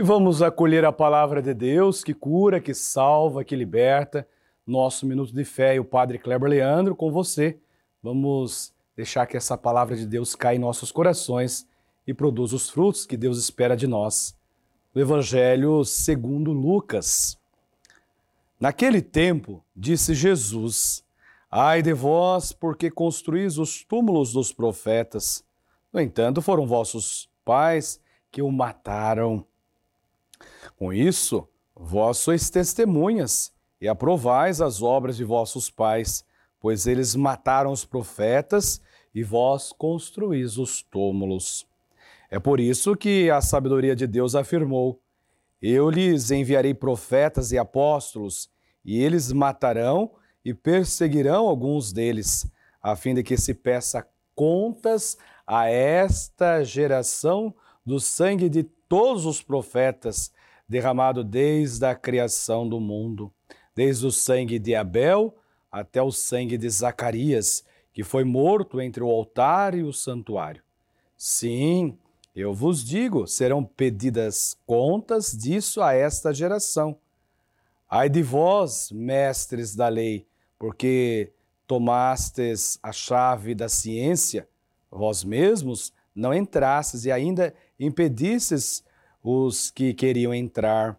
E vamos acolher a palavra de Deus que cura, que salva, que liberta. Nosso minuto de fé e o Padre Kleber Leandro com você. Vamos deixar que essa palavra de Deus caia em nossos corações e produza os frutos que Deus espera de nós. O Evangelho segundo Lucas. Naquele tempo, disse Jesus: Ai de vós, porque construís os túmulos dos profetas. No entanto, foram vossos pais que o mataram. Com isso, vós sois testemunhas e aprovais as obras de vossos pais, pois eles mataram os profetas e vós construís os túmulos. É por isso que a sabedoria de Deus afirmou: Eu lhes enviarei profetas e apóstolos, e eles matarão e perseguirão alguns deles, a fim de que se peça contas a esta geração do sangue de todos os profetas, derramado desde a criação do mundo, desde o sangue de Abel até o sangue de Zacarias, que foi morto entre o altar e o santuário. Sim, eu vos digo, serão pedidas contas disso a esta geração. Ai de vós, mestres da lei, porque tomastes a chave da ciência, vós mesmos não entrastes e ainda impedistes os que queriam entrar.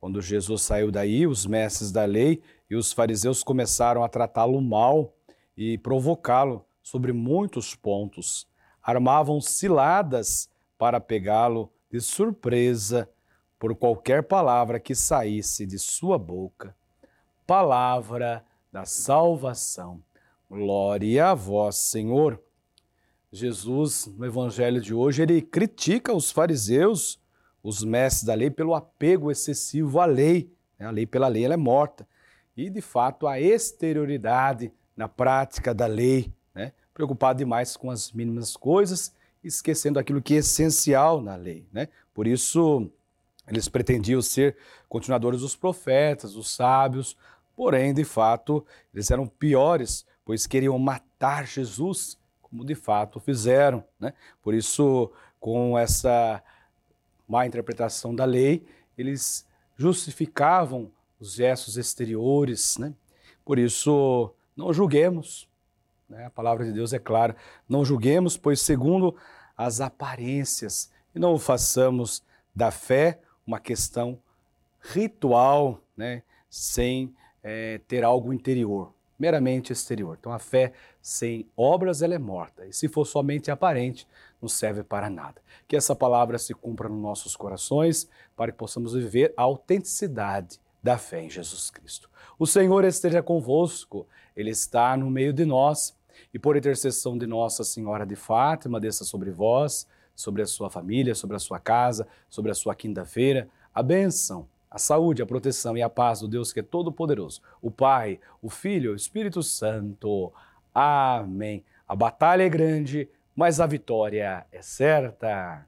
Quando Jesus saiu daí, os mestres da lei e os fariseus começaram a tratá-lo mal e provocá-lo sobre muitos pontos. Armavam ciladas para pegá-lo de surpresa por qualquer palavra que saísse de sua boca. Palavra da salvação. Glória a vós, Senhor. Jesus, no evangelho de hoje, ele critica os fariseus, os mestres da lei, pelo apego excessivo à lei. Né? A lei pela lei ela é morta. E, de fato, a exterioridade na prática da lei, né? preocupado demais com as mínimas coisas, esquecendo aquilo que é essencial na lei. Né? Por isso, eles pretendiam ser continuadores dos profetas, dos sábios, Porém, de fato, eles eram piores, pois queriam matar Jesus, como de fato fizeram. Né? Por isso, com essa má interpretação da lei, eles justificavam os gestos exteriores. Né? Por isso, não julguemos. Né? A palavra de Deus é clara. Não julguemos, pois segundo as aparências, e não façamos da fé uma questão ritual, né? sem é, ter algo interior, meramente exterior. Então a fé sem obras ela é morta. E se for somente aparente, não serve para nada. Que essa palavra se cumpra nos nossos corações para que possamos viver a autenticidade da fé em Jesus Cristo. O Senhor esteja convosco, Ele está no meio de nós. E por intercessão de Nossa Senhora de Fátima, desça sobre vós, sobre a sua família, sobre a sua casa, sobre a sua quinta-feira, a bênção a saúde, a proteção e a paz do Deus que é todo-poderoso, o Pai, o Filho, o Espírito Santo. Amém. A batalha é grande, mas a vitória é certa.